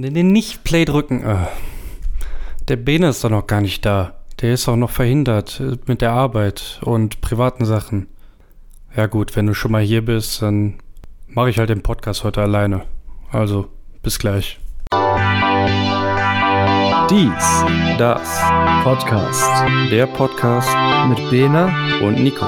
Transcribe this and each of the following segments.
Nee, nee, nicht Play drücken. Äh. Der Bene ist doch noch gar nicht da. Der ist auch noch verhindert äh, mit der Arbeit und privaten Sachen. Ja gut, wenn du schon mal hier bist, dann mache ich halt den Podcast heute alleine. Also, bis gleich. Dies, das Podcast. Der Podcast mit Bena und Nico.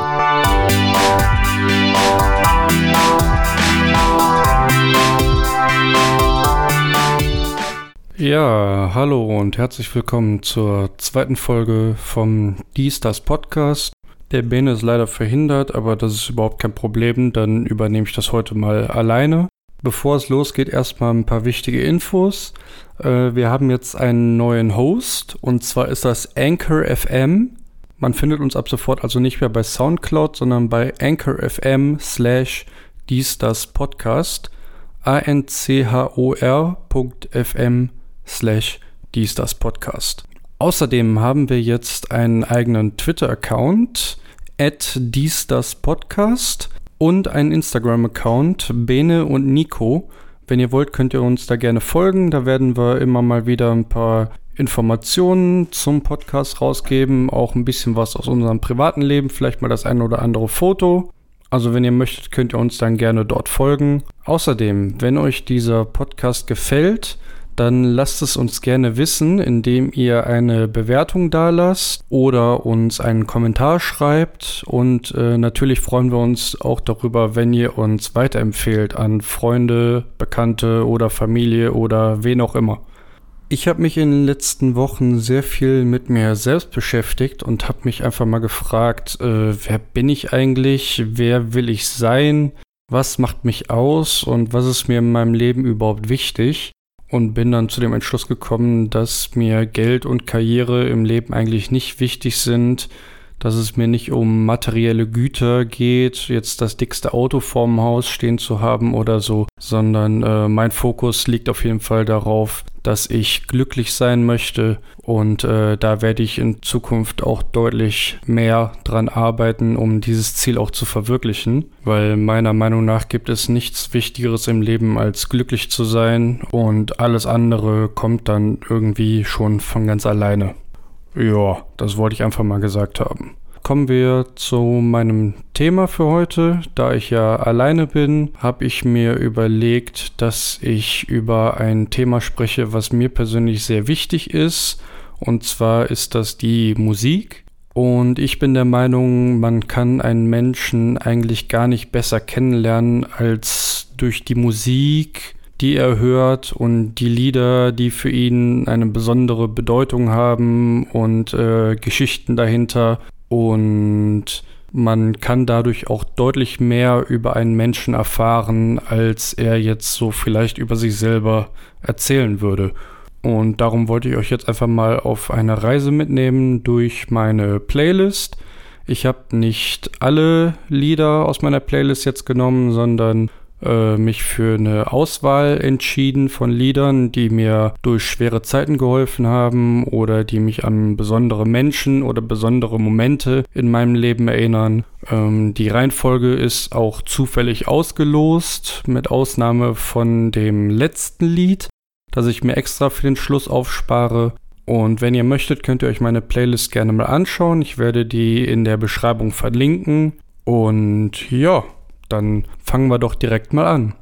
Ja, hallo und herzlich willkommen zur zweiten Folge vom Dies, das Podcast. Der Bene ist leider verhindert, aber das ist überhaupt kein Problem, dann übernehme ich das heute mal alleine. Bevor es losgeht, erstmal ein paar wichtige Infos. Äh, wir haben jetzt einen neuen Host und zwar ist das Anchor FM. Man findet uns ab sofort also nicht mehr bei Soundcloud, sondern bei Anchor FM slash dies das Podcast. A-N-C-H-O-R.fm slash dies das Podcast. Außerdem haben wir jetzt einen eigenen Twitter-Account, at dies das Podcast und einen Instagram-Account, Bene und Nico. Wenn ihr wollt, könnt ihr uns da gerne folgen. Da werden wir immer mal wieder ein paar Informationen zum Podcast rausgeben, auch ein bisschen was aus unserem privaten Leben, vielleicht mal das eine oder andere Foto. Also wenn ihr möchtet, könnt ihr uns dann gerne dort folgen. Außerdem, wenn euch dieser Podcast gefällt, dann lasst es uns gerne wissen, indem ihr eine Bewertung da lasst oder uns einen Kommentar schreibt. Und äh, natürlich freuen wir uns auch darüber, wenn ihr uns weiterempfehlt an Freunde, Bekannte oder Familie oder wen auch immer. Ich habe mich in den letzten Wochen sehr viel mit mir selbst beschäftigt und habe mich einfach mal gefragt, äh, wer bin ich eigentlich, wer will ich sein, was macht mich aus und was ist mir in meinem Leben überhaupt wichtig und bin dann zu dem Entschluss gekommen, dass mir Geld und Karriere im Leben eigentlich nicht wichtig sind, dass es mir nicht um materielle Güter geht, jetzt das dickste Auto vorm Haus stehen zu haben oder so, sondern äh, mein Fokus liegt auf jeden Fall darauf, dass ich glücklich sein möchte und äh, da werde ich in Zukunft auch deutlich mehr dran arbeiten, um dieses Ziel auch zu verwirklichen, weil meiner Meinung nach gibt es nichts Wichtigeres im Leben als glücklich zu sein und alles andere kommt dann irgendwie schon von ganz alleine. Ja, das wollte ich einfach mal gesagt haben. Kommen wir zu meinem Thema für heute. Da ich ja alleine bin, habe ich mir überlegt, dass ich über ein Thema spreche, was mir persönlich sehr wichtig ist. Und zwar ist das die Musik. Und ich bin der Meinung, man kann einen Menschen eigentlich gar nicht besser kennenlernen als durch die Musik, die er hört und die Lieder, die für ihn eine besondere Bedeutung haben und äh, Geschichten dahinter. Und man kann dadurch auch deutlich mehr über einen Menschen erfahren, als er jetzt so vielleicht über sich selber erzählen würde. Und darum wollte ich euch jetzt einfach mal auf eine Reise mitnehmen durch meine Playlist. Ich habe nicht alle Lieder aus meiner Playlist jetzt genommen, sondern äh, mich für eine Auswahl entschieden von Liedern, die mir durch schwere Zeiten geholfen haben oder die mich an besondere Menschen oder besondere Momente in meinem Leben erinnern. Ähm, die Reihenfolge ist auch zufällig ausgelost, mit Ausnahme von dem letzten Lied, das ich mir extra für den Schluss aufspare. Und wenn ihr möchtet, könnt ihr euch meine Playlist gerne mal anschauen. Ich werde die in der Beschreibung verlinken. Und ja, dann fangen wir doch direkt mal an.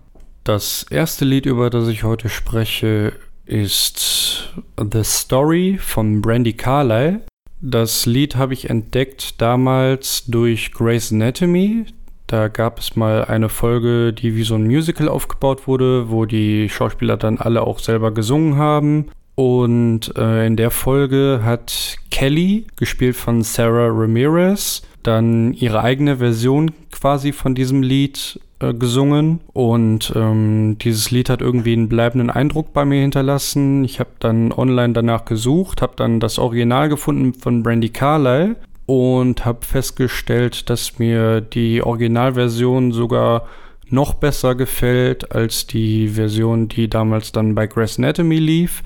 Das erste Lied, über das ich heute spreche, ist The Story von Brandy Carlyle. Das Lied habe ich entdeckt damals durch Grey's Anatomy. Da gab es mal eine Folge, die wie so ein Musical aufgebaut wurde, wo die Schauspieler dann alle auch selber gesungen haben. Und äh, in der Folge hat Kelly, gespielt von Sarah Ramirez, dann ihre eigene Version quasi von diesem Lied äh, gesungen und ähm, dieses Lied hat irgendwie einen bleibenden Eindruck bei mir hinterlassen. Ich habe dann online danach gesucht, habe dann das Original gefunden von Brandy Carlyle und habe festgestellt, dass mir die Originalversion sogar noch besser gefällt als die Version, die damals dann bei Grey's Anatomy lief.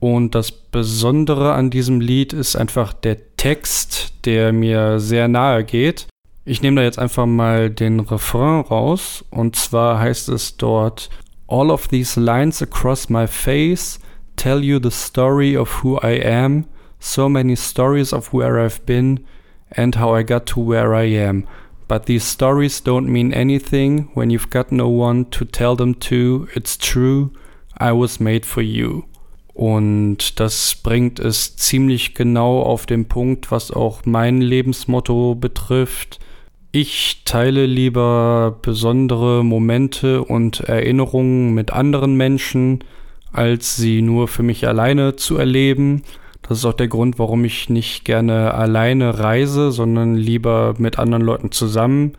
Und das Besondere an diesem Lied ist einfach der Text, der mir sehr nahe geht. Ich nehme da jetzt einfach mal den Refrain raus. Und zwar heißt es dort, All of these lines across my face tell you the story of who I am, so many stories of where I've been and how I got to where I am. But these stories don't mean anything when you've got no one to tell them to. It's true, I was made for you. Und das bringt es ziemlich genau auf den Punkt, was auch mein Lebensmotto betrifft. Ich teile lieber besondere Momente und Erinnerungen mit anderen Menschen, als sie nur für mich alleine zu erleben. Das ist auch der Grund, warum ich nicht gerne alleine reise, sondern lieber mit anderen Leuten zusammen,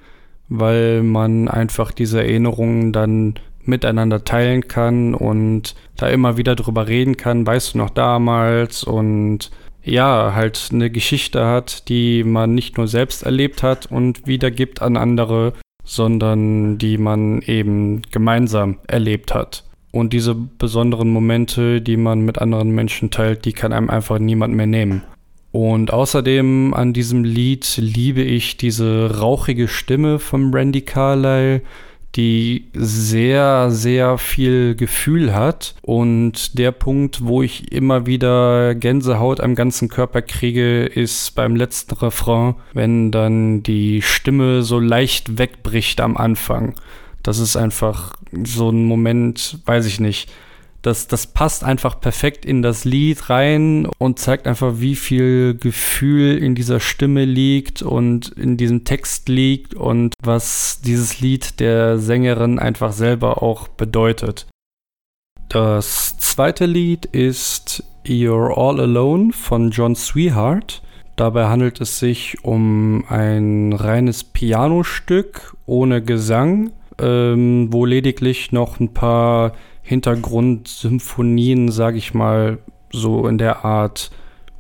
weil man einfach diese Erinnerungen dann miteinander teilen kann und da immer wieder drüber reden kann, weißt du noch damals und ja, halt eine Geschichte hat, die man nicht nur selbst erlebt hat und wiedergibt an andere, sondern die man eben gemeinsam erlebt hat. Und diese besonderen Momente, die man mit anderen Menschen teilt, die kann einem einfach niemand mehr nehmen. Und außerdem an diesem Lied liebe ich diese rauchige Stimme von Randy Carlyle, die sehr, sehr viel Gefühl hat. Und der Punkt, wo ich immer wieder Gänsehaut am ganzen Körper kriege, ist beim letzten Refrain, wenn dann die Stimme so leicht wegbricht am Anfang. Das ist einfach so ein Moment, weiß ich nicht das, das passt einfach perfekt in das Lied rein und zeigt einfach, wie viel Gefühl in dieser Stimme liegt und in diesem Text liegt und was dieses Lied der Sängerin einfach selber auch bedeutet. Das zweite Lied ist You're All Alone von John Sweetheart. Dabei handelt es sich um ein reines Pianostück ohne Gesang, ähm, wo lediglich noch ein paar Hintergrundsymphonien, sage ich mal, so in der Art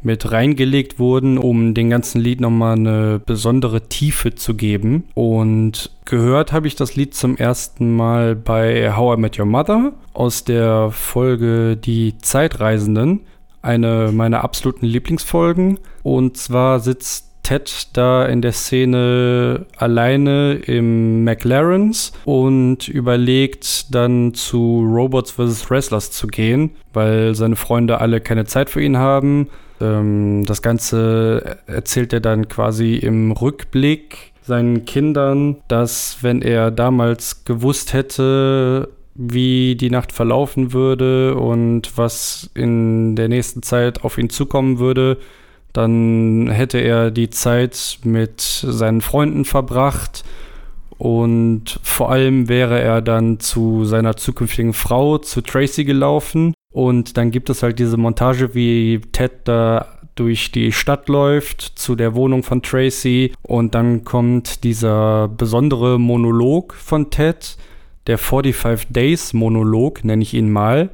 mit reingelegt wurden, um dem ganzen Lied nochmal eine besondere Tiefe zu geben. Und gehört habe ich das Lied zum ersten Mal bei How I Met Your Mother aus der Folge Die Zeitreisenden. Eine meiner absoluten Lieblingsfolgen. Und zwar sitzt Ted da in der Szene alleine im McLarens und überlegt dann zu Robots vs. Wrestlers zu gehen, weil seine Freunde alle keine Zeit für ihn haben. Ähm, das Ganze erzählt er dann quasi im Rückblick seinen Kindern, dass wenn er damals gewusst hätte, wie die Nacht verlaufen würde und was in der nächsten Zeit auf ihn zukommen würde, dann hätte er die Zeit mit seinen Freunden verbracht und vor allem wäre er dann zu seiner zukünftigen Frau, zu Tracy gelaufen. Und dann gibt es halt diese Montage, wie Ted da durch die Stadt läuft zu der Wohnung von Tracy und dann kommt dieser besondere Monolog von Ted, der 45 Days Monolog, nenne ich ihn mal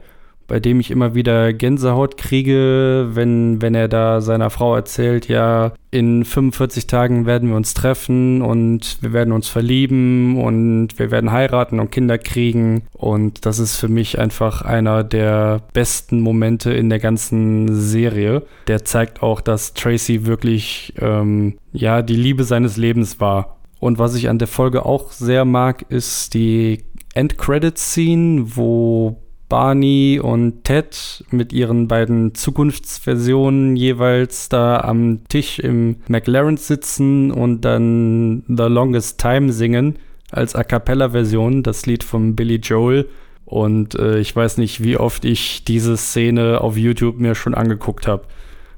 bei dem ich immer wieder Gänsehaut kriege, wenn, wenn er da seiner Frau erzählt, ja, in 45 Tagen werden wir uns treffen und wir werden uns verlieben und wir werden heiraten und Kinder kriegen. Und das ist für mich einfach einer der besten Momente in der ganzen Serie. Der zeigt auch, dass Tracy wirklich, ähm, ja, die Liebe seines Lebens war. Und was ich an der Folge auch sehr mag, ist die End-Credit-Scene, wo Barney und Ted mit ihren beiden Zukunftsversionen jeweils da am Tisch im McLaren sitzen und dann The Longest Time singen als A cappella-Version, das Lied von Billy Joel. Und äh, ich weiß nicht, wie oft ich diese Szene auf YouTube mir schon angeguckt habe.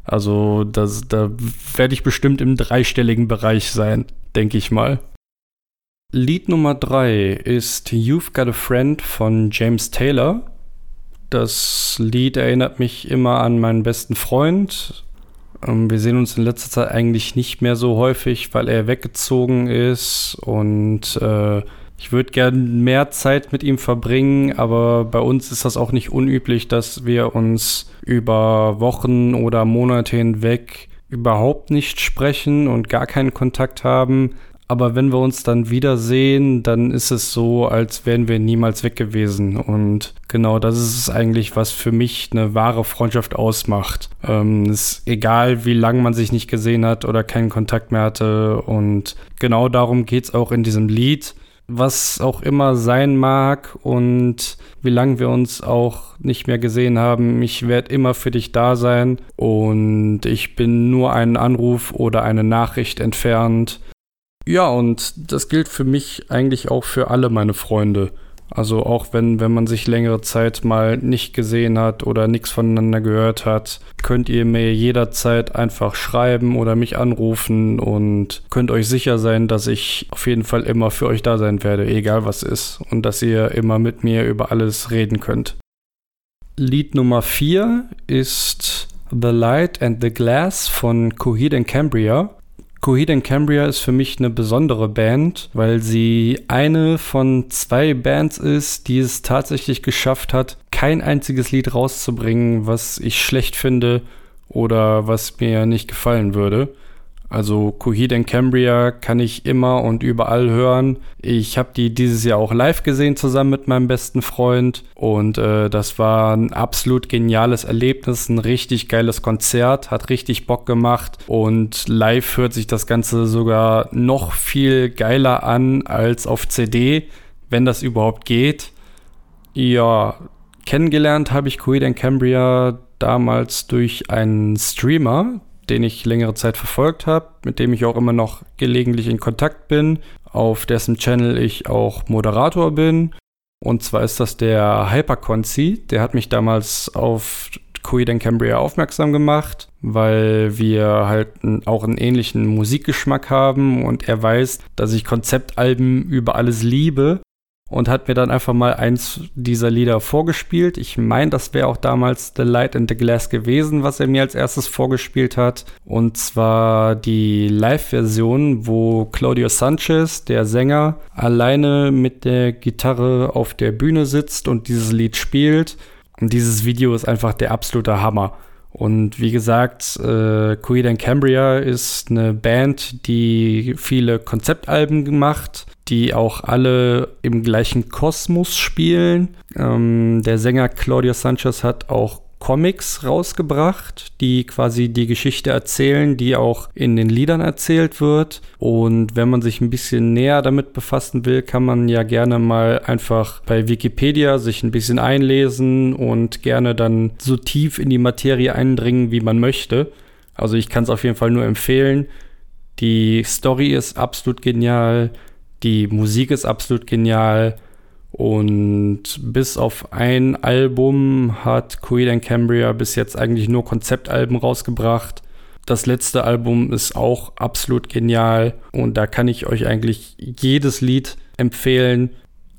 Also das, da werde ich bestimmt im dreistelligen Bereich sein, denke ich mal. Lied Nummer 3 ist You've Got a Friend von James Taylor. Das Lied erinnert mich immer an meinen besten Freund. Ähm, wir sehen uns in letzter Zeit eigentlich nicht mehr so häufig, weil er weggezogen ist und äh, ich würde gerne mehr Zeit mit ihm verbringen, aber bei uns ist das auch nicht unüblich, dass wir uns über Wochen oder Monate hinweg überhaupt nicht sprechen und gar keinen Kontakt haben. Aber wenn wir uns dann wiedersehen, dann ist es so, als wären wir niemals weg gewesen. Und genau das ist es eigentlich, was für mich eine wahre Freundschaft ausmacht. Ähm, ist egal, wie lange man sich nicht gesehen hat oder keinen Kontakt mehr hatte. Und genau darum geht es auch in diesem Lied. was auch immer sein mag und wie lange wir uns auch nicht mehr gesehen haben, ich werde immer für dich da sein und ich bin nur einen Anruf oder eine Nachricht entfernt. Ja, und das gilt für mich eigentlich auch für alle meine Freunde. Also auch wenn, wenn man sich längere Zeit mal nicht gesehen hat oder nichts voneinander gehört hat, könnt ihr mir jederzeit einfach schreiben oder mich anrufen und könnt euch sicher sein, dass ich auf jeden Fall immer für euch da sein werde, egal was ist. Und dass ihr immer mit mir über alles reden könnt. Lied Nummer 4 ist The Light and the Glass von Coheed and Cambria. Coheed and Cambria ist für mich eine besondere Band, weil sie eine von zwei Bands ist, die es tatsächlich geschafft hat, kein einziges Lied rauszubringen, was ich schlecht finde oder was mir nicht gefallen würde. Also Coheed and Cambria kann ich immer und überall hören. Ich habe die dieses Jahr auch live gesehen zusammen mit meinem besten Freund und äh, das war ein absolut geniales Erlebnis, ein richtig geiles Konzert, hat richtig Bock gemacht und live hört sich das Ganze sogar noch viel geiler an als auf CD, wenn das überhaupt geht. Ja, kennengelernt habe ich Coheed and Cambria damals durch einen Streamer, den ich längere Zeit verfolgt habe, mit dem ich auch immer noch gelegentlich in Kontakt bin, auf dessen Channel ich auch Moderator bin. Und zwar ist das der Hyperconzi. Der hat mich damals auf Queen and Cambria aufmerksam gemacht, weil wir halt auch einen ähnlichen Musikgeschmack haben und er weiß, dass ich Konzeptalben über alles liebe und hat mir dann einfach mal eins dieser Lieder vorgespielt. Ich meine, das wäre auch damals The Light and the Glass gewesen, was er mir als erstes vorgespielt hat. Und zwar die Live-Version, wo Claudio Sanchez, der Sänger, alleine mit der Gitarre auf der Bühne sitzt und dieses Lied spielt. Und dieses Video ist einfach der absolute Hammer. Und wie gesagt, äh, Queen and Cambria ist eine Band, die viele Konzeptalben gemacht, die auch alle im gleichen Kosmos spielen. Ähm, der Sänger Claudio Sanchez hat auch Comics rausgebracht, die quasi die Geschichte erzählen, die auch in den Liedern erzählt wird. Und wenn man sich ein bisschen näher damit befassen will, kann man ja gerne mal einfach bei Wikipedia sich ein bisschen einlesen und gerne dann so tief in die Materie eindringen, wie man möchte. Also ich kann es auf jeden Fall nur empfehlen. Die Story ist absolut genial, die Musik ist absolut genial und bis auf ein Album hat Queen and Cambria bis jetzt eigentlich nur Konzeptalben rausgebracht. Das letzte Album ist auch absolut genial und da kann ich euch eigentlich jedes Lied empfehlen.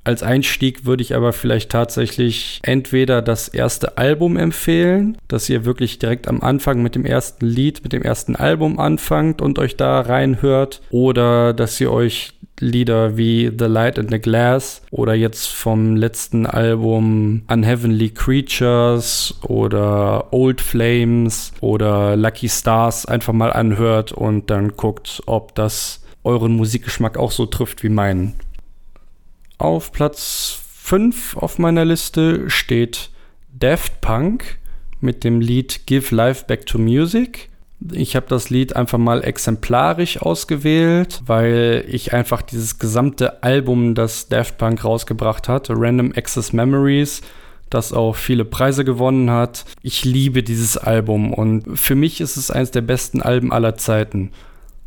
Als Einstieg würde ich aber vielleicht tatsächlich entweder das erste Album empfehlen, dass ihr wirklich direkt am Anfang mit dem ersten Lied, mit dem ersten Album anfangt und euch da reinhört, oder dass ihr euch Lieder wie The Light and the Glass oder jetzt vom letzten Album Unheavenly Creatures oder Old Flames oder Lucky Stars einfach mal anhört und dann guckt, ob das euren Musikgeschmack auch so trifft wie meinen. Auf Platz 5 auf meiner Liste steht Daft Punk mit dem Lied Give Life Back to Music. Ich habe das Lied einfach mal exemplarisch ausgewählt, weil ich einfach dieses gesamte Album, das Daft Punk rausgebracht hat, Random Access Memories, das auch viele Preise gewonnen hat. Ich liebe dieses Album und für mich ist es eines der besten Alben aller Zeiten.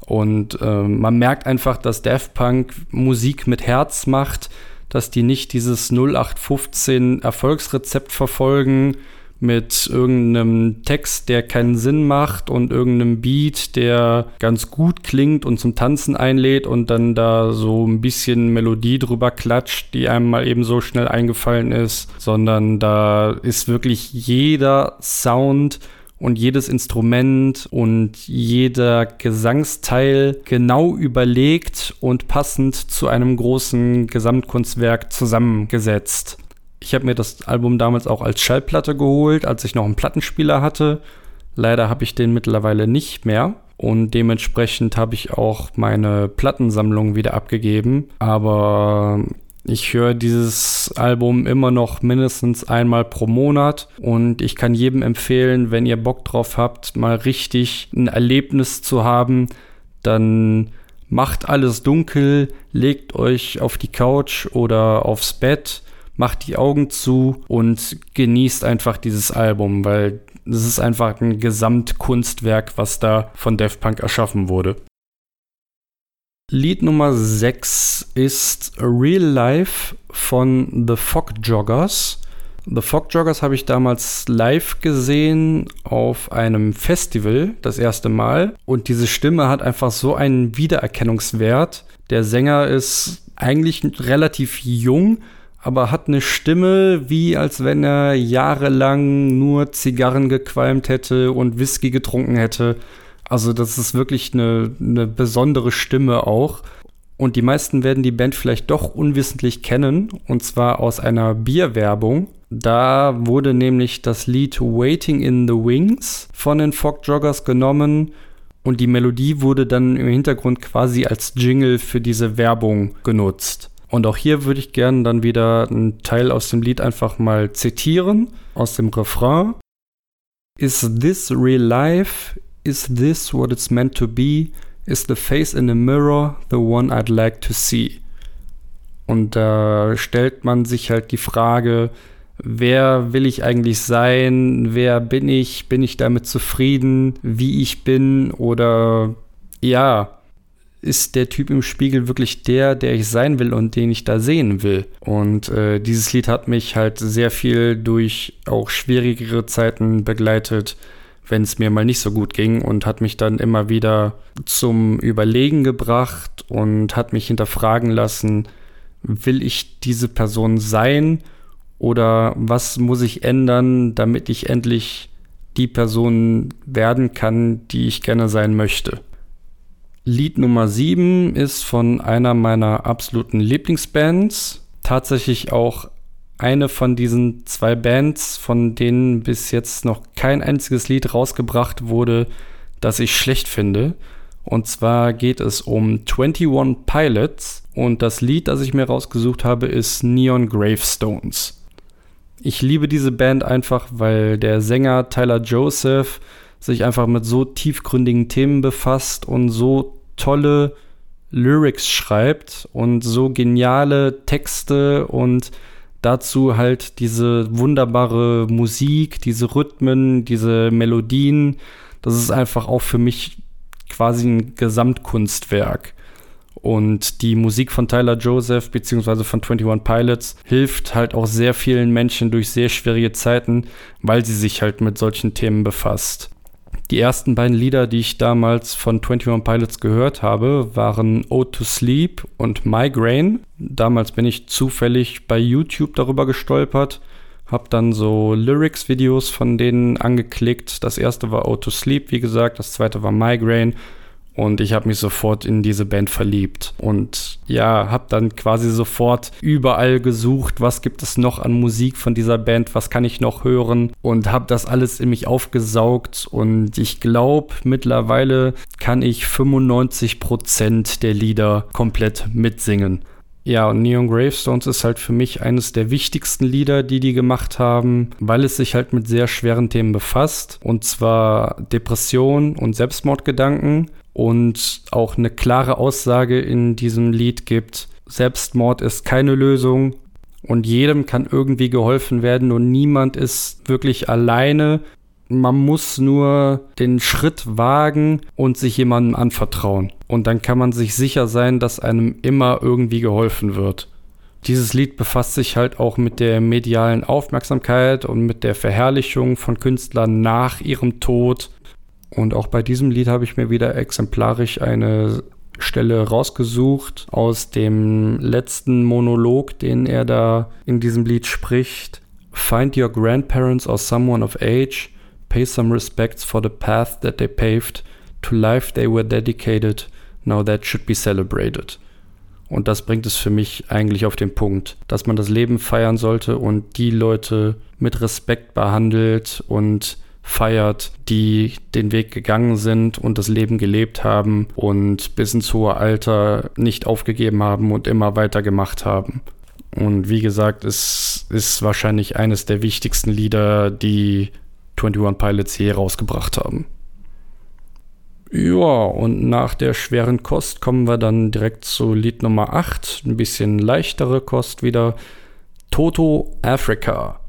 Und äh, man merkt einfach, dass Daft Punk Musik mit Herz macht, dass die nicht dieses 0815 Erfolgsrezept verfolgen, mit irgendeinem Text, der keinen Sinn macht und irgendeinem Beat, der ganz gut klingt und zum Tanzen einlädt und dann da so ein bisschen Melodie drüber klatscht, die einem mal eben so schnell eingefallen ist, sondern da ist wirklich jeder Sound und jedes Instrument und jeder Gesangsteil genau überlegt und passend zu einem großen Gesamtkunstwerk zusammengesetzt. Ich habe mir das Album damals auch als Schallplatte geholt, als ich noch einen Plattenspieler hatte. Leider habe ich den mittlerweile nicht mehr und dementsprechend habe ich auch meine Plattensammlung wieder abgegeben. Aber ich höre dieses Album immer noch mindestens einmal pro Monat und ich kann jedem empfehlen, wenn ihr Bock drauf habt, mal richtig ein Erlebnis zu haben, dann macht alles dunkel, legt euch auf die Couch oder aufs Bett, macht die Augen zu und genießt einfach dieses Album, weil es ist einfach ein Gesamtkunstwerk, was da von Daft Punk erschaffen wurde. Lied Nummer 6 ist Real Life von The Fog Joggers. The Fog Joggers habe ich damals live gesehen auf einem Festival das erste Mal und diese Stimme hat einfach so einen Wiedererkennungswert. Der Sänger ist eigentlich relativ jung, aber hat eine Stimme wie als wenn er jahrelang nur Zigarren gequalmt hätte und Whisky getrunken hätte also das ist wirklich eine, eine besondere Stimme auch. Und die meisten werden die Band vielleicht doch unwissentlich kennen, und zwar aus einer Bierwerbung. Da wurde nämlich das Lied Waiting in the Wings von den Fog Joggers genommen und die Melodie wurde dann im Hintergrund quasi als Jingle für diese Werbung genutzt. Und auch hier würde ich gerne dann wieder einen Teil aus dem Lied einfach mal zitieren, aus dem Refrain. Is this real life? Is this what it's meant to be? Is the face in the mirror the one I'd like to see? Und da stellt man sich halt die Frage, wer will ich eigentlich sein? Wer bin ich? Bin ich damit zufrieden, wie ich bin? Oder ja, ist der Typ im Spiegel wirklich der, der ich sein will und den ich da sehen will? Und äh, dieses Lied hat mich halt sehr viel durch auch schwierigere Zeiten begleitet wenn es mir mal nicht so gut ging und hat mich dann immer wieder zum Überlegen gebracht und hat mich hinterfragen lassen, will ich diese Person sein oder was muss ich ändern, damit ich endlich die Person werden kann, die ich gerne sein möchte. Lied Nummer 7 ist von einer meiner absoluten Lieblingsbands, tatsächlich auch eine von diesen zwei Bands, von denen bis jetzt noch kein einziges Lied rausgebracht wurde, das ich schlecht finde. Und zwar geht es um 21 Pilots und das Lied, das ich mir rausgesucht habe, ist Neon Gravestones. Ich liebe diese Band einfach, weil der Sänger Tyler Joseph sich einfach mit so tiefgründigen Themen befasst und so tolle Lyrics schreibt und so geniale Texte und dazu halt diese wunderbare Musik, diese Rhythmen, diese Melodien. Das ist einfach auch für mich quasi ein Gesamtkunstwerk. Und die Musik von Tyler Joseph bzw. von 21 Pilots hilft halt auch sehr vielen Menschen durch sehr schwierige Zeiten, weil sie sich halt mit solchen Themen befasst. Die ersten beiden Lieder, die ich damals von 21 Pilots gehört habe, waren Ode to Sleep und Migraine. Damals bin ich zufällig bei YouTube darüber gestolpert, habe dann so Lyrics-Videos von denen angeklickt. Das erste war Ode to Sleep, wie gesagt, das zweite war Migraine und ich habe mich sofort in diese Band verliebt. Und ja, habe dann quasi sofort überall gesucht, was gibt es noch an Musik von dieser Band, was kann ich noch hören. Und habe das alles in mich aufgesaugt. Und ich glaube, mittlerweile kann ich 95% der Lieder komplett mitsingen. Ja, und Neon Gravestones ist halt für mich eines der wichtigsten Lieder, die die gemacht haben, weil es sich halt mit sehr schweren Themen befasst. Und zwar Depression und Selbstmordgedanken und auch eine klare Aussage in diesem Lied gibt, Selbstmord ist keine Lösung und jedem kann irgendwie geholfen werden und niemand ist wirklich alleine. Man muss nur den Schritt wagen und sich jemandem anvertrauen. Und dann kann man sich sicher sein, dass einem immer irgendwie geholfen wird. Dieses Lied befasst sich halt auch mit der medialen Aufmerksamkeit und mit der Verherrlichung von Künstlern nach ihrem Tod und auch bei diesem Lied habe ich mir wieder exemplarisch eine Stelle rausgesucht aus dem letzten Monolog, den er da in diesem Lied spricht. Find your grandparents or someone of age, pay some respects for the path that they paved, to life they were dedicated, now that should be celebrated. Und das bringt es für mich eigentlich auf den Punkt, dass man das Leben feiern sollte und die Leute mit Respekt behandelt und feiert, die den Weg gegangen sind und das Leben gelebt haben und bis ins hohe Alter nicht aufgegeben haben und immer weitergemacht haben. Und wie gesagt, es ist wahrscheinlich eines der wichtigsten Lieder, die 21 Pilots je rausgebracht haben. Ja, und nach der schweren Kost kommen wir dann direkt zu Lied Nummer 8. Ein bisschen leichtere Kost wieder. Toto Africa.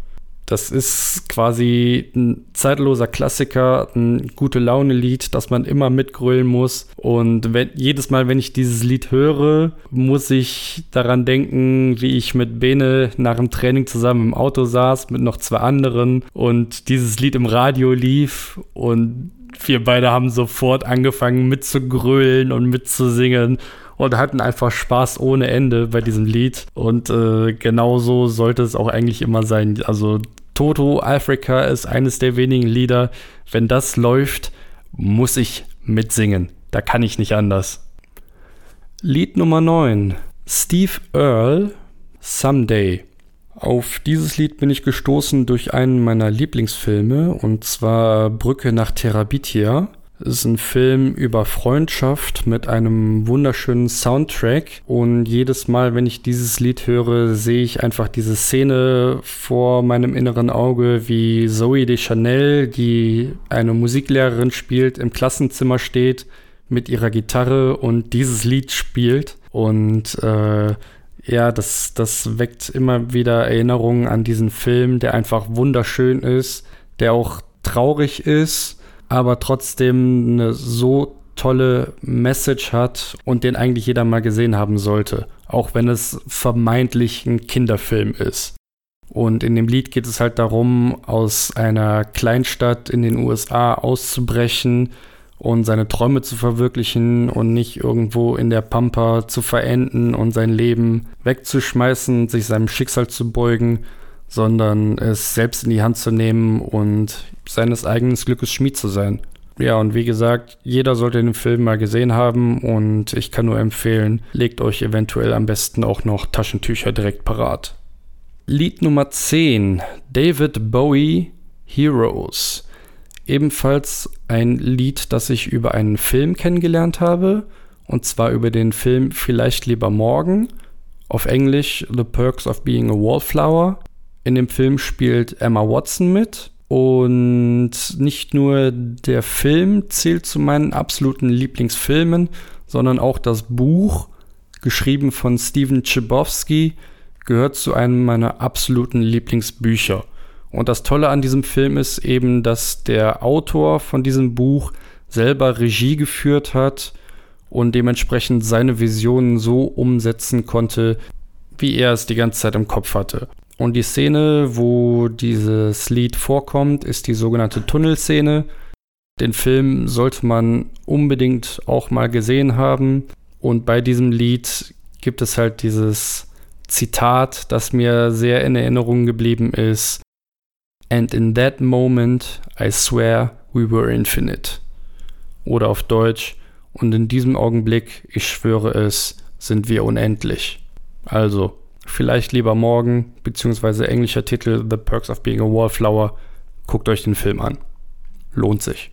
Das ist quasi ein zeitloser Klassiker, ein gute Laune-Lied, das man immer mitgrölen muss. Und wenn, jedes Mal, wenn ich dieses Lied höre, muss ich daran denken, wie ich mit Bene nach dem Training zusammen im Auto saß, mit noch zwei anderen und dieses Lied im Radio lief und wir beide haben sofort angefangen mitzugrölen und mitzusingen und hatten einfach Spaß ohne Ende bei diesem Lied. Und äh, genauso sollte es auch eigentlich immer sein. Also Toto Africa ist eines der wenigen Lieder, wenn das läuft, muss ich mitsingen. Da kann ich nicht anders. Lied Nummer 9. Steve Earle, Someday. Auf dieses Lied bin ich gestoßen durch einen meiner Lieblingsfilme, und zwar Brücke nach Terabithia. Ist ein Film über Freundschaft mit einem wunderschönen Soundtrack. Und jedes Mal, wenn ich dieses Lied höre, sehe ich einfach diese Szene vor meinem inneren Auge, wie Zoe de Chanel, die eine Musiklehrerin spielt, im Klassenzimmer steht mit ihrer Gitarre und dieses Lied spielt. Und äh, ja, das, das weckt immer wieder Erinnerungen an diesen Film, der einfach wunderschön ist, der auch traurig ist, aber trotzdem eine so tolle Message hat und den eigentlich jeder mal gesehen haben sollte, auch wenn es vermeintlich ein Kinderfilm ist. Und in dem Lied geht es halt darum, aus einer Kleinstadt in den USA auszubrechen und seine Träume zu verwirklichen und nicht irgendwo in der Pampa zu verenden und sein Leben wegzuschmeißen, sich seinem Schicksal zu beugen, sondern es selbst in die Hand zu nehmen und seines eigenen Glückes Schmied zu sein. Ja, und wie gesagt, jeder sollte den Film mal gesehen haben und ich kann nur empfehlen, legt euch eventuell am besten auch noch Taschentücher direkt parat. Lied Nummer 10, David Bowie, Heroes ebenfalls ein Lied, das ich über einen Film kennengelernt habe. Und zwar über den Film Vielleicht lieber morgen. Auf Englisch The Perks of Being a Wallflower. In dem Film spielt Emma Watson mit. Und nicht nur der Film zählt zu meinen absoluten Lieblingsfilmen, sondern auch das Buch, geschrieben von Steven Chbosky, gehört zu einem meiner absoluten Lieblingsbücher. Und das Tolle an diesem Film ist eben, dass der Autor von diesem Buch selber Regie geführt hat und dementsprechend seine Visionen so umsetzen konnte, wie er es die ganze Zeit im Kopf hatte. Und die Szene, wo dieses Lied vorkommt, ist die sogenannte Tunnelszene. Den Film sollte man unbedingt auch mal gesehen haben. Und bei diesem Lied gibt es halt dieses Zitat, das mir sehr in Erinnerung geblieben ist. And in that moment, I swear, we were infinite. Oder auf Deutsch, und in diesem Augenblick, ich schwöre es, sind wir unendlich. Also, vielleicht lieber morgen, beziehungsweise englischer Titel The Perks of Being a Wallflower. Guckt euch den Film an. Lohnt sich.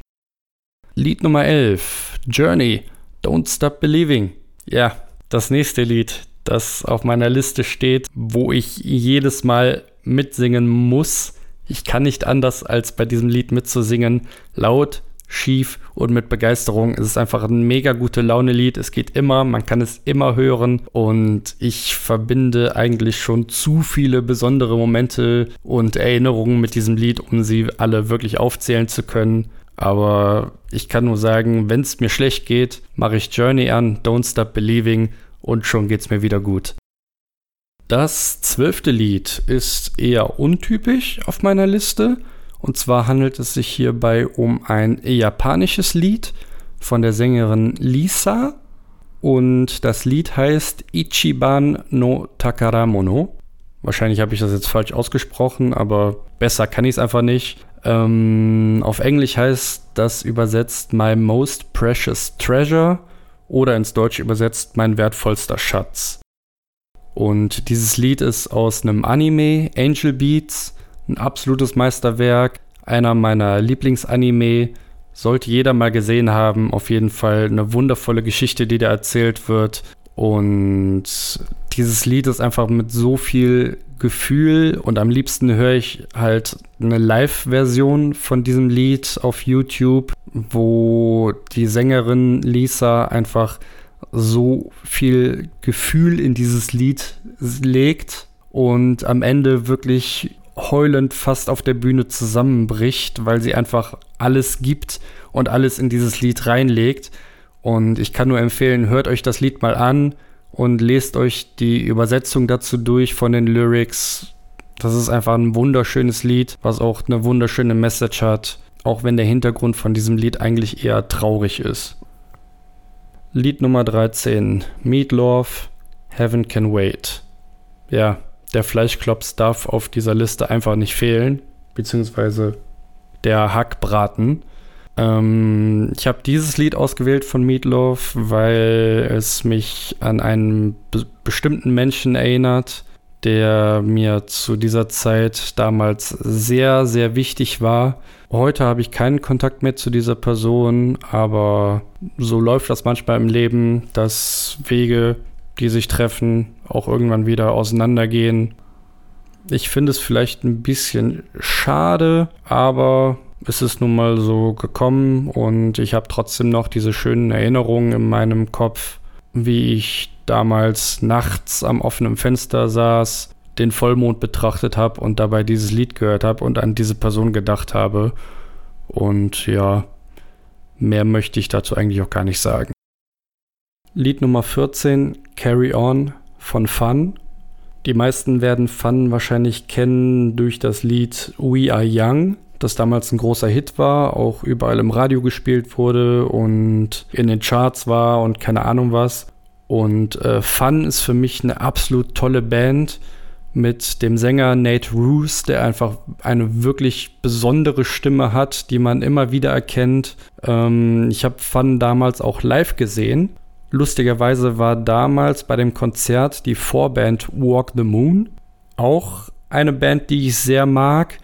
Lied Nummer 11, Journey, Don't Stop Believing. Ja, das nächste Lied, das auf meiner Liste steht, wo ich jedes Mal mitsingen muss, ich kann nicht anders, als bei diesem Lied mitzusingen. Laut, schief und mit Begeisterung. Es ist einfach ein mega gute Laune-Lied. Es geht immer, man kann es immer hören und ich verbinde eigentlich schon zu viele besondere Momente und Erinnerungen mit diesem Lied, um sie alle wirklich aufzählen zu können. Aber ich kann nur sagen, wenn es mir schlecht geht, mache ich Journey an, Don't Stop Believing und schon geht es mir wieder gut. Das zwölfte Lied ist eher untypisch auf meiner Liste. Und zwar handelt es sich hierbei um ein japanisches Lied von der Sängerin Lisa. Und das Lied heißt Ichiban no Takaramono. Wahrscheinlich habe ich das jetzt falsch ausgesprochen, aber besser kann ich es einfach nicht. Ähm, auf Englisch heißt das übersetzt My Most Precious Treasure oder ins Deutsche übersetzt Mein wertvollster Schatz. Und dieses Lied ist aus einem Anime, Angel Beats, ein absolutes Meisterwerk, einer meiner Lieblingsanime. Sollte jeder mal gesehen haben. Auf jeden Fall eine wundervolle Geschichte, die da erzählt wird. Und dieses Lied ist einfach mit so viel Gefühl und am liebsten höre ich halt eine Live-Version von diesem Lied auf YouTube, wo die Sängerin Lisa einfach so viel Gefühl in dieses Lied legt und am Ende wirklich heulend fast auf der Bühne zusammenbricht, weil sie einfach alles gibt und alles in dieses Lied reinlegt. Und ich kann nur empfehlen, hört euch das Lied mal an und lest euch die Übersetzung dazu durch von den Lyrics. Das ist einfach ein wunderschönes Lied, was auch eine wunderschöne Message hat, auch wenn der Hintergrund von diesem Lied eigentlich eher traurig ist. Lied Nummer 13, Meatloaf, Heaven Can Wait. Ja, der Fleischklops darf auf dieser Liste einfach nicht fehlen, beziehungsweise der Hackbraten. Ähm, ich habe dieses Lied ausgewählt von Meatloaf, weil es mich an einen be bestimmten Menschen erinnert, der mir zu dieser Zeit damals sehr, sehr wichtig war. Heute habe ich keinen Kontakt mehr zu dieser Person, aber so läuft das manchmal im Leben, dass Wege, die sich treffen, auch irgendwann wieder auseinandergehen. Ich finde es vielleicht ein bisschen schade, aber ist es nun mal so gekommen und ich habe trotzdem noch diese schönen Erinnerungen in meinem Kopf, wie ich damals nachts am offenen Fenster saß, den Vollmond betrachtet habe und dabei dieses Lied gehört habe und an diese Person gedacht habe. Und ja, mehr möchte ich dazu eigentlich auch gar nicht sagen. Lied Nummer 14, Carry On von Fun. Die meisten werden Fun wahrscheinlich kennen durch das Lied We Are Young das damals ein großer Hit war, auch überall im Radio gespielt wurde und in den Charts war und keine Ahnung was. Und äh, Fun ist für mich eine absolut tolle Band mit dem Sänger Nate Roos, der einfach eine wirklich besondere Stimme hat, die man immer wieder erkennt. Ähm, ich habe Fun damals auch live gesehen. Lustigerweise war damals bei dem Konzert die Vorband Walk the Moon auch eine Band, die ich sehr mag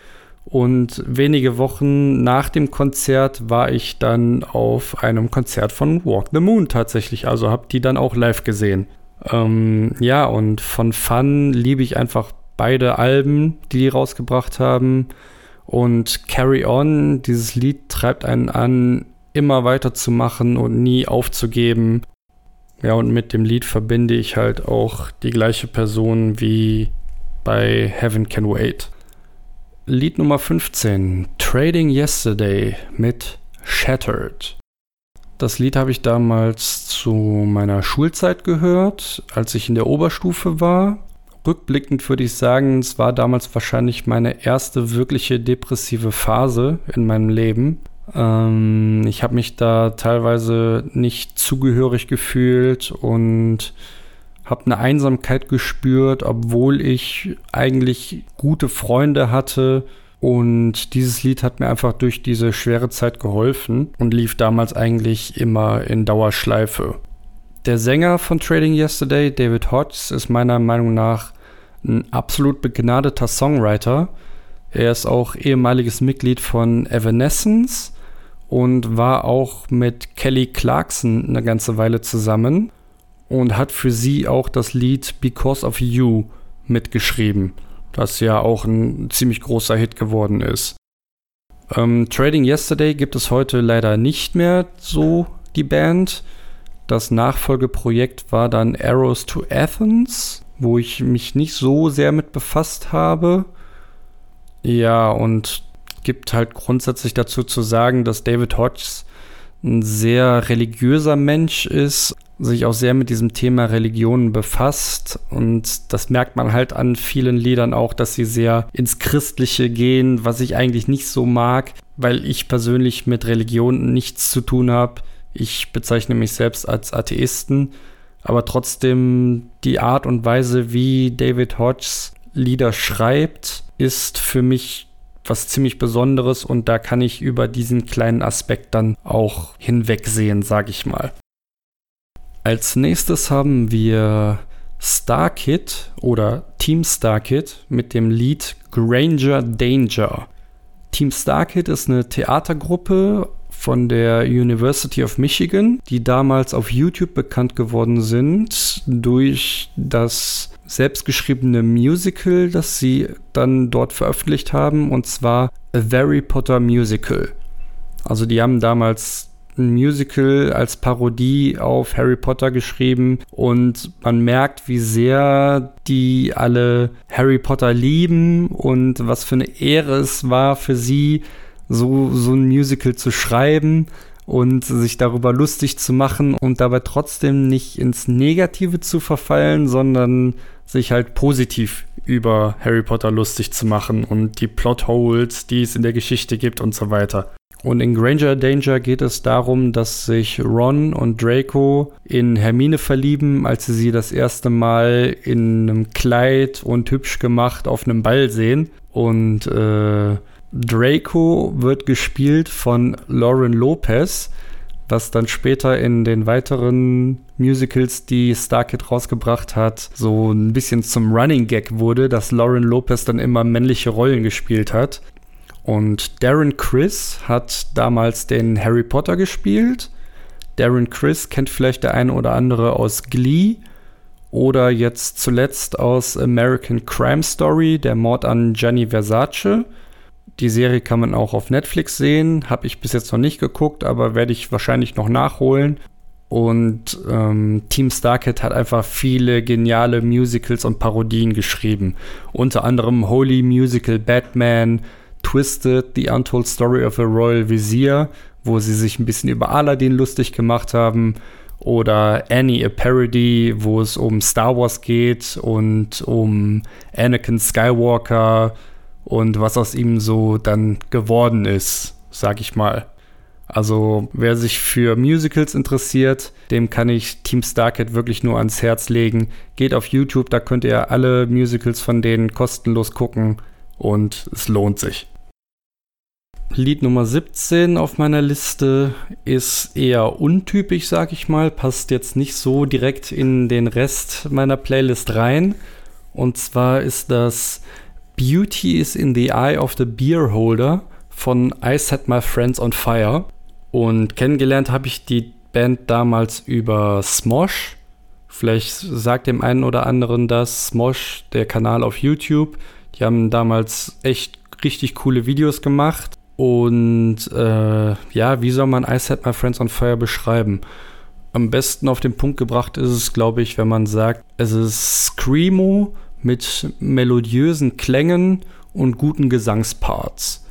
und wenige Wochen nach dem Konzert war ich dann auf einem Konzert von Walk the Moon tatsächlich. Also habe die dann auch live gesehen. Ähm, ja, und von Fun liebe ich einfach beide Alben, die die rausgebracht haben. Und Carry On, dieses Lied treibt einen an, immer weiterzumachen und nie aufzugeben. Ja, und mit dem Lied verbinde ich halt auch die gleiche Person wie bei Heaven Can Wait. Lied Nummer 15, Trading Yesterday mit Shattered. Das Lied habe ich damals zu meiner Schulzeit gehört, als ich in der Oberstufe war. Rückblickend würde ich sagen, es war damals wahrscheinlich meine erste wirkliche depressive Phase in meinem Leben. Ähm, ich habe mich da teilweise nicht zugehörig gefühlt und habe eine Einsamkeit gespürt, obwohl ich eigentlich gute Freunde hatte. Und dieses Lied hat mir einfach durch diese schwere Zeit geholfen und lief damals eigentlich immer in Dauerschleife. Der Sänger von Trading Yesterday, David Hodges, ist meiner Meinung nach ein absolut begnadeter Songwriter. Er ist auch ehemaliges Mitglied von Evanescence und war auch mit Kelly Clarkson eine ganze Weile zusammen und hat für sie auch das Lied Because of You mitgeschrieben, das ja auch ein ziemlich großer Hit geworden ist. Ähm, Trading Yesterday gibt es heute leider nicht mehr so, die Band. Das Nachfolgeprojekt war dann Arrows to Athens, wo ich mich nicht so sehr mit befasst habe. Ja, und gibt halt grundsätzlich dazu zu sagen, dass David Hodges ein sehr religiöser Mensch ist, sich auch sehr mit diesem Thema Religion befasst und das merkt man halt an vielen Liedern auch, dass sie sehr ins Christliche gehen, was ich eigentlich nicht so mag, weil ich persönlich mit Religion nichts zu tun habe. Ich bezeichne mich selbst als Atheisten, aber trotzdem die Art und Weise, wie David Hodges Lieder schreibt, ist für mich was ziemlich Besonderes und da kann ich über diesen kleinen Aspekt dann auch hinwegsehen, sag ich mal. Als nächstes haben wir Starkid oder Team Starkid mit dem Lied Granger Danger. Team Starkid ist eine Theatergruppe von der University of Michigan, die damals auf YouTube bekannt geworden sind durch das selbstgeschriebene Musical, das sie dann dort veröffentlicht haben, und zwar A Harry Potter Musical. Also die haben damals ein Musical als Parodie auf Harry Potter geschrieben und man merkt, wie sehr die alle Harry Potter lieben und was für eine Ehre es war für sie, so, so ein Musical zu schreiben und sich darüber lustig zu machen und dabei trotzdem nicht ins Negative zu verfallen, sondern sich halt positiv über Harry Potter lustig zu machen und die Plotholes, die es in der Geschichte gibt und so weiter. Und in Granger Danger geht es darum, dass sich Ron und Draco in Hermine verlieben, als sie sie das erste Mal in einem Kleid und hübsch gemacht auf einem Ball sehen. Und äh, Draco wird gespielt von Lauren Lopez, was dann später in den weiteren Musicals, die Starkid rausgebracht hat, so ein bisschen zum Running Gag wurde, dass Lauren Lopez dann immer männliche Rollen gespielt hat. Und Darren Chris hat damals den Harry Potter gespielt. Darren Chris kennt vielleicht der eine oder andere aus Glee oder jetzt zuletzt aus American Crime Story, der Mord an Gianni Versace. Die Serie kann man auch auf Netflix sehen, habe ich bis jetzt noch nicht geguckt, aber werde ich wahrscheinlich noch nachholen. Und ähm, Team Starkid hat einfach viele geniale Musicals und Parodien geschrieben. Unter anderem Holy Musical Batman, Twisted, The Untold Story of a Royal Vizier, wo sie sich ein bisschen über Aladdin lustig gemacht haben. Oder Annie, a Parody, wo es um Star Wars geht und um Anakin Skywalker und was aus ihm so dann geworden ist, sag ich mal. Also wer sich für Musicals interessiert, dem kann ich Team Starkid wirklich nur ans Herz legen. Geht auf YouTube, da könnt ihr alle Musicals von denen kostenlos gucken und es lohnt sich. Lied Nummer 17 auf meiner Liste ist eher untypisch, sag ich mal, passt jetzt nicht so direkt in den Rest meiner Playlist rein. Und zwar ist das Beauty is in the Eye of the Beer Holder von I Set My Friends on Fire. Und kennengelernt habe ich die Band damals über Smosh. Vielleicht sagt dem einen oder anderen das, Smosh, der Kanal auf YouTube. Die haben damals echt richtig coole Videos gemacht. Und äh, ja, wie soll man I Set My Friends on Fire beschreiben? Am besten auf den Punkt gebracht ist es, glaube ich, wenn man sagt, es ist Screamo mit melodiösen Klängen und guten Gesangsparts.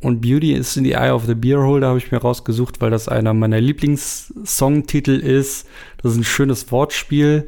Und Beauty is in the Eye of the Beer Holder habe ich mir rausgesucht, weil das einer meiner Lieblingssongtitel ist. Das ist ein schönes Wortspiel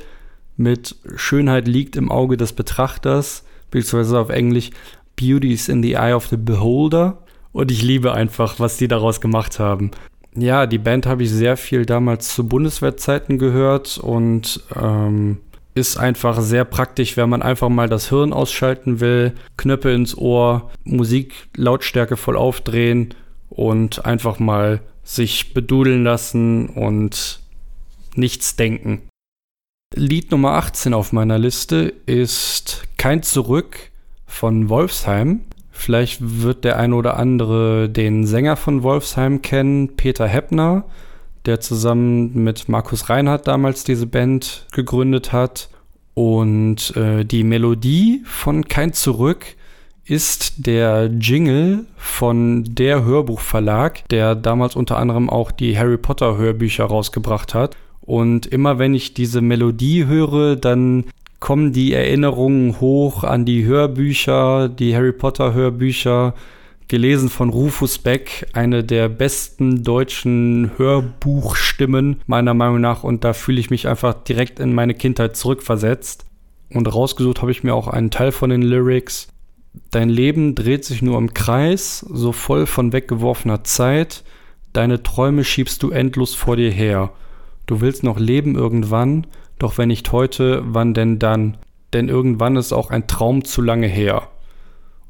mit Schönheit liegt im Auge des Betrachters, beziehungsweise auf Englisch Beauty is in the Eye of the Beholder. Und ich liebe einfach, was die daraus gemacht haben. Ja, die Band habe ich sehr viel damals zu Bundeswehrzeiten gehört und ähm, ist einfach sehr praktisch, wenn man einfach mal das Hirn ausschalten will, Knöpfe ins Ohr, Musik Lautstärke voll aufdrehen und einfach mal sich bedudeln lassen und nichts denken. Lied Nummer 18 auf meiner Liste ist Kein Zurück von Wolfsheim. Vielleicht wird der eine oder andere den Sänger von Wolfsheim kennen, Peter Heppner, der zusammen mit Markus Reinhardt damals diese Band gegründet hat. Und äh, die Melodie von Kein Zurück ist der Jingle von der Hörbuchverlag, der damals unter anderem auch die Harry Potter Hörbücher rausgebracht hat. Und immer wenn ich diese Melodie höre, dann kommen die Erinnerungen hoch an die Hörbücher, die Harry Potter Hörbücher, gelesen von Rufus Beck, eine der besten deutschen Hörbuchstimmen meiner Meinung nach und da fühle ich mich einfach direkt in meine Kindheit zurückversetzt. Und rausgesucht habe ich mir auch einen Teil von den Lyrics. Dein Leben dreht sich nur im Kreis, so voll von weggeworfener Zeit. Deine Träume schiebst du endlos vor dir her. Du willst noch leben irgendwann, doch wenn nicht heute, wann denn dann? Denn irgendwann ist auch ein Traum zu lange her.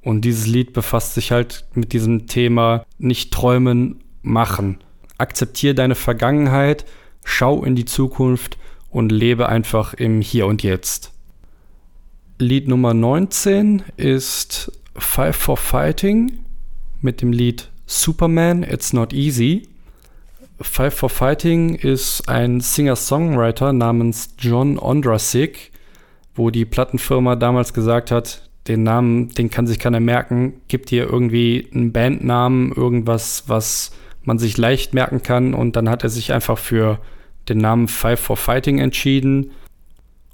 Und dieses Lied befasst sich halt mit diesem Thema nicht träumen, machen. Akzeptiere deine Vergangenheit, schau in die Zukunft und lebe einfach im Hier und Jetzt. Lied Nummer 19 ist Five for Fighting mit dem Lied Superman, It's Not Easy. Five for Fighting ist ein Singer-Songwriter namens John Ondrasik, wo die Plattenfirma damals gesagt hat, den Namen, den kann sich keiner merken, gibt hier irgendwie einen Bandnamen, irgendwas, was man sich leicht merken kann und dann hat er sich einfach für den Namen Five for Fighting entschieden.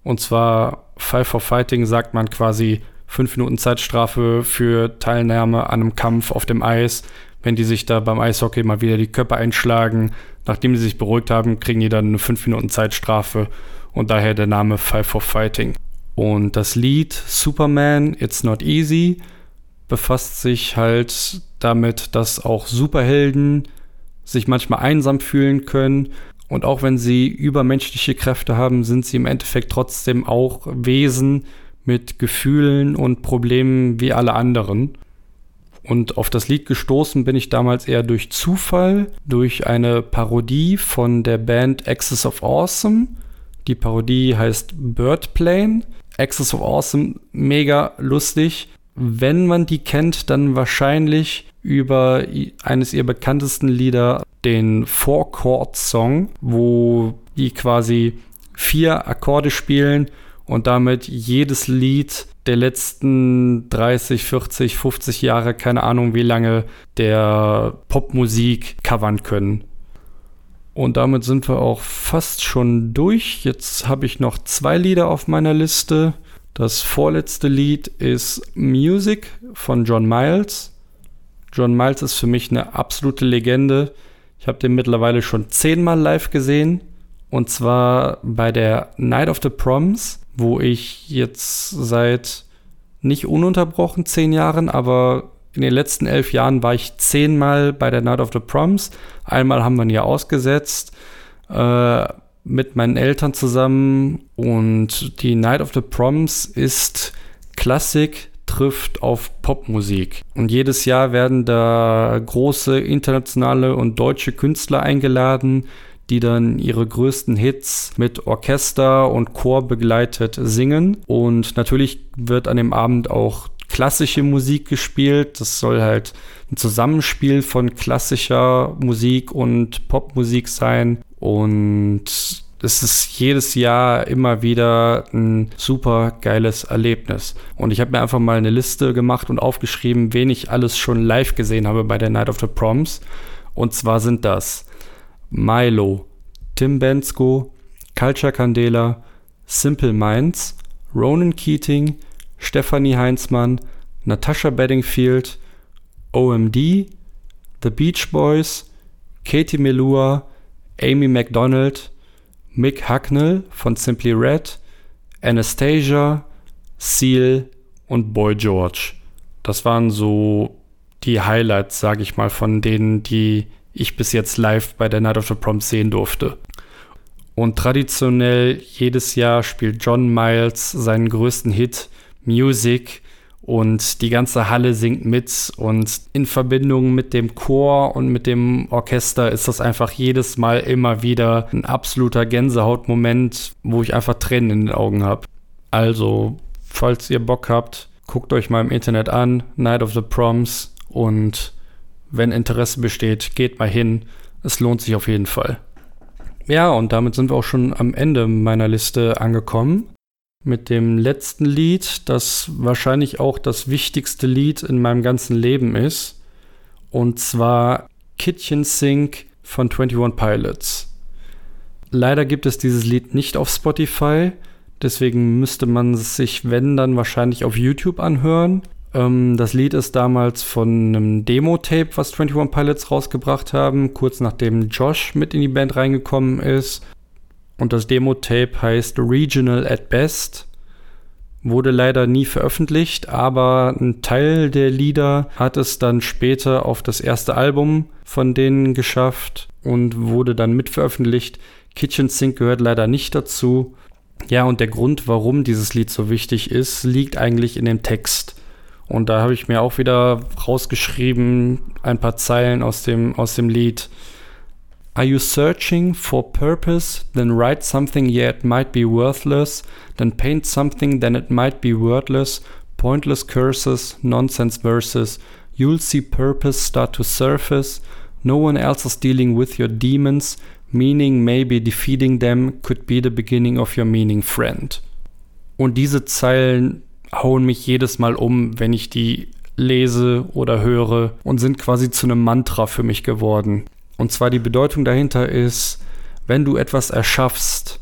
Und zwar Five for Fighting sagt man quasi fünf Minuten Zeitstrafe für Teilnahme an einem Kampf auf dem Eis wenn die sich da beim Eishockey mal wieder die Köpfe einschlagen. Nachdem sie sich beruhigt haben, kriegen die dann eine 5 Minuten Zeitstrafe und daher der Name Five for Fighting. Und das Lied Superman It's Not Easy befasst sich halt damit, dass auch Superhelden sich manchmal einsam fühlen können. Und auch wenn sie übermenschliche Kräfte haben, sind sie im Endeffekt trotzdem auch Wesen mit Gefühlen und Problemen wie alle anderen. Und auf das Lied gestoßen bin ich damals eher durch Zufall, durch eine Parodie von der Band Axis of Awesome. Die Parodie heißt Birdplane. Axis of Awesome, mega lustig. Wenn man die kennt, dann wahrscheinlich über eines ihrer bekanntesten Lieder, den Four Chord Song, wo die quasi vier Akkorde spielen und damit jedes Lied der letzten 30, 40, 50 Jahre, keine Ahnung wie lange, der Popmusik covern können. Und damit sind wir auch fast schon durch. Jetzt habe ich noch zwei Lieder auf meiner Liste. Das vorletzte Lied ist Music von John Miles. John Miles ist für mich eine absolute Legende. Ich habe den mittlerweile schon zehnmal live gesehen. Und zwar bei der Night of the Proms wo ich jetzt seit nicht ununterbrochen zehn Jahren, aber in den letzten elf Jahren war ich zehnmal bei der Night of the Proms. Einmal haben wir ihn ja ausgesetzt äh, mit meinen Eltern zusammen und die Night of the Proms ist Klassik trifft auf Popmusik. Und jedes Jahr werden da große internationale und deutsche Künstler eingeladen, die dann ihre größten Hits mit Orchester und Chor begleitet singen. Und natürlich wird an dem Abend auch klassische Musik gespielt. Das soll halt ein Zusammenspiel von klassischer Musik und Popmusik sein. Und es ist jedes Jahr immer wieder ein super geiles Erlebnis. Und ich habe mir einfach mal eine Liste gemacht und aufgeschrieben, wen ich alles schon live gesehen habe bei der Night of the Proms. Und zwar sind das Milo, Tim Bensko, Culture Candela, Simple Minds, Ronan Keating, Stephanie Heinzmann, Natasha Bedingfield, OMD, The Beach Boys, Katie Melua, Amy MacDonald, Mick Hucknall von Simply Red, Anastasia, Seal und Boy George. Das waren so die Highlights, sage ich mal, von denen, die ich bis jetzt live bei der Night of the Proms sehen durfte. Und traditionell jedes Jahr spielt John Miles seinen größten Hit Music und die ganze Halle singt mit und in Verbindung mit dem Chor und mit dem Orchester ist das einfach jedes Mal immer wieder ein absoluter Gänsehautmoment, wo ich einfach Tränen in den Augen habe. Also, falls ihr Bock habt, guckt euch mal im Internet an, Night of the Proms und wenn Interesse besteht, geht mal hin. Es lohnt sich auf jeden Fall. Ja, und damit sind wir auch schon am Ende meiner Liste angekommen. Mit dem letzten Lied, das wahrscheinlich auch das wichtigste Lied in meinem ganzen Leben ist. Und zwar Kitchen Sink von 21 Pilots. Leider gibt es dieses Lied nicht auf Spotify. Deswegen müsste man es sich, wenn, dann wahrscheinlich auf YouTube anhören. Ähm, das Lied ist damals von einem Demo-Tape, was 21 Pilots rausgebracht haben, kurz nachdem Josh mit in die Band reingekommen ist. Und das Demo-Tape heißt Regional at Best. Wurde leider nie veröffentlicht, aber ein Teil der Lieder hat es dann später auf das erste Album von denen geschafft und wurde dann mitveröffentlicht. Kitchen Sink gehört leider nicht dazu. Ja, und der Grund, warum dieses Lied so wichtig ist, liegt eigentlich in dem Text. Und da habe ich mir auch wieder rausgeschrieben, ein paar Zeilen aus dem, aus dem Lied. Are you searching for purpose? Then write something, yeah, it might be worthless. Then paint something, then it might be wordless. Pointless curses, nonsense verses. You'll see purpose start to surface. No one else is dealing with your demons, meaning maybe defeating them could be the beginning of your meaning, friend. Und diese Zeilen hauen mich jedes Mal um, wenn ich die lese oder höre und sind quasi zu einem Mantra für mich geworden. Und zwar die Bedeutung dahinter ist, wenn du etwas erschaffst,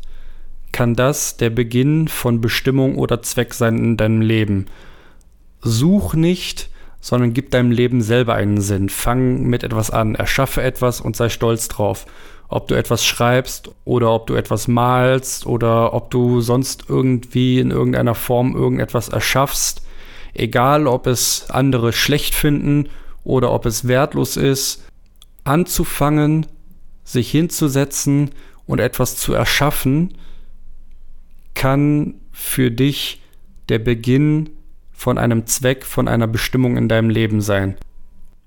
kann das der Beginn von Bestimmung oder Zweck sein in deinem Leben. Such nicht, sondern gib deinem Leben selber einen Sinn. Fang mit etwas an, erschaffe etwas und sei stolz drauf. Ob du etwas schreibst oder ob du etwas malst oder ob du sonst irgendwie in irgendeiner Form irgendetwas erschaffst, egal ob es andere schlecht finden oder ob es wertlos ist, anzufangen, sich hinzusetzen und etwas zu erschaffen, kann für dich der Beginn von einem Zweck, von einer Bestimmung in deinem Leben sein.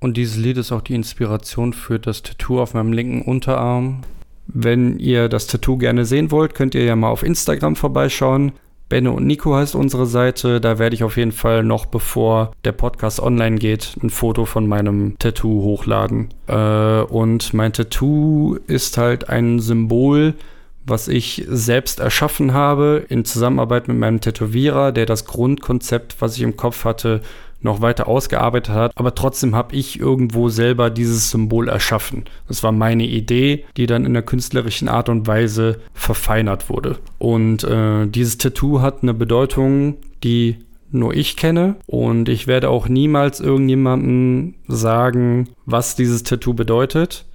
Und dieses Lied ist auch die Inspiration für das Tattoo auf meinem linken Unterarm. Wenn ihr das Tattoo gerne sehen wollt, könnt ihr ja mal auf Instagram vorbeischauen. Benne und Nico heißt unsere Seite. Da werde ich auf jeden Fall noch, bevor der Podcast online geht, ein Foto von meinem Tattoo hochladen. Äh, und mein Tattoo ist halt ein Symbol, was ich selbst erschaffen habe in Zusammenarbeit mit meinem Tätowierer, der das Grundkonzept, was ich im Kopf hatte, noch weiter ausgearbeitet hat, aber trotzdem habe ich irgendwo selber dieses Symbol erschaffen. Das war meine Idee, die dann in der künstlerischen Art und Weise verfeinert wurde. Und äh, dieses Tattoo hat eine Bedeutung, die nur ich kenne und ich werde auch niemals irgendjemandem sagen, was dieses Tattoo bedeutet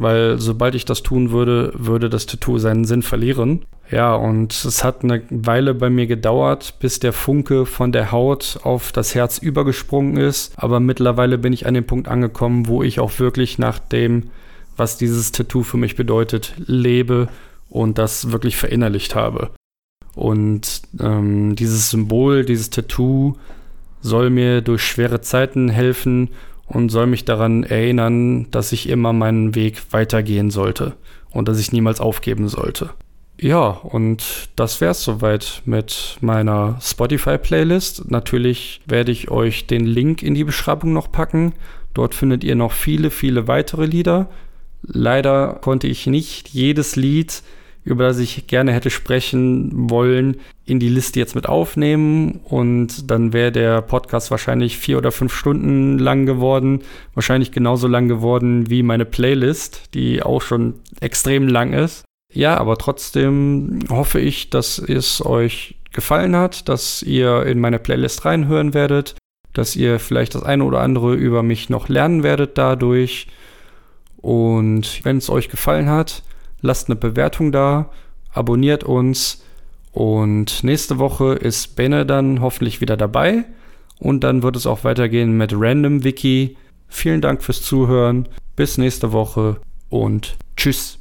weil sobald ich das tun würde, würde das Tattoo seinen Sinn verlieren. Ja, und es hat eine Weile bei mir gedauert, bis der Funke von der Haut auf das Herz übergesprungen ist. Aber mittlerweile bin ich an dem Punkt angekommen, wo ich auch wirklich nach dem, was dieses Tattoo für mich bedeutet, lebe und das wirklich verinnerlicht habe. Und ähm, dieses Symbol, dieses Tattoo soll mir durch schwere Zeiten helfen und soll mich daran erinnern, dass ich immer meinen Weg weitergehen sollte und dass ich niemals aufgeben sollte. Ja, und das wäre es soweit mit meiner Spotify-Playlist. Natürlich werde ich euch den Link in die Beschreibung noch packen. Dort findet ihr noch viele, viele weitere Lieder. Leider konnte ich nicht jedes Lied über das ich gerne hätte sprechen wollen, in die Liste jetzt mit aufnehmen. Und dann wäre der Podcast wahrscheinlich vier oder fünf Stunden lang geworden. Wahrscheinlich genauso lang geworden wie meine Playlist, die auch schon extrem lang ist. Ja, aber trotzdem hoffe ich, dass es euch gefallen hat, dass ihr in meine Playlist reinhören werdet, dass ihr vielleicht das eine oder andere über mich noch lernen werdet dadurch. Und wenn es euch gefallen hat, lasst eine Bewertung da, abonniert uns und nächste Woche ist Bene dann hoffentlich wieder dabei und dann wird es auch weitergehen mit Random Wiki. Vielen Dank fürs Zuhören, bis nächste Woche und tschüss.